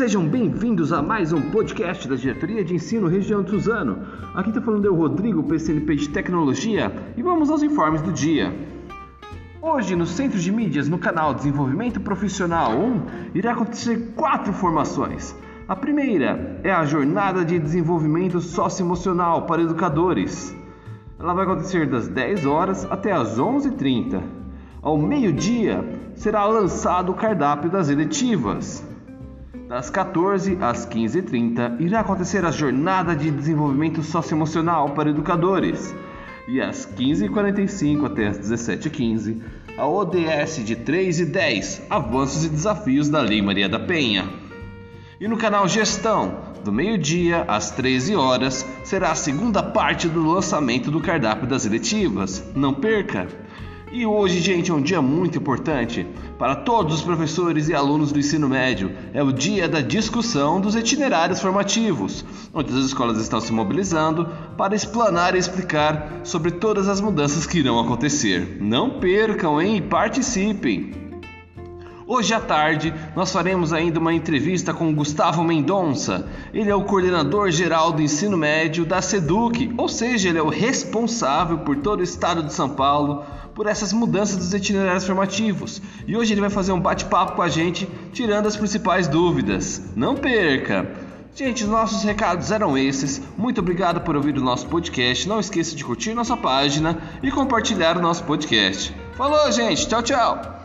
Sejam bem-vindos a mais um podcast da Diretoria de Ensino Região Suzano. Aqui está falando eu, Rodrigo, PCNP de Tecnologia, e vamos aos informes do dia. Hoje, no Centro de Mídias, no canal Desenvolvimento Profissional 1, irá acontecer quatro formações. A primeira é a Jornada de Desenvolvimento Socioemocional para Educadores. Ela vai acontecer das 10 horas até as 11h30. Ao meio-dia, será lançado o cardápio das eletivas. Das 14 às 15h30 irá acontecer a Jornada de Desenvolvimento Socioemocional para Educadores. E às 15h45 até as 17h15, a ODS de 3 e 10 Avanços e Desafios da Lei Maria da Penha. E no canal Gestão, do meio-dia às 13 horas, será a segunda parte do lançamento do cardápio das eletivas. Não perca! E hoje, gente, é um dia muito importante para todos os professores e alunos do ensino médio. É o dia da discussão dos itinerários formativos, onde as escolas estão se mobilizando para explanar e explicar sobre todas as mudanças que irão acontecer. Não percam, hein? Participem! Hoje à tarde, nós faremos ainda uma entrevista com Gustavo Mendonça. Ele é o coordenador geral do ensino médio da SEDUC, ou seja, ele é o responsável por todo o estado de São Paulo por essas mudanças dos itinerários formativos. E hoje ele vai fazer um bate-papo com a gente, tirando as principais dúvidas. Não perca! Gente, os nossos recados eram esses. Muito obrigado por ouvir o nosso podcast. Não esqueça de curtir nossa página e compartilhar o nosso podcast. Falou, gente. Tchau, tchau.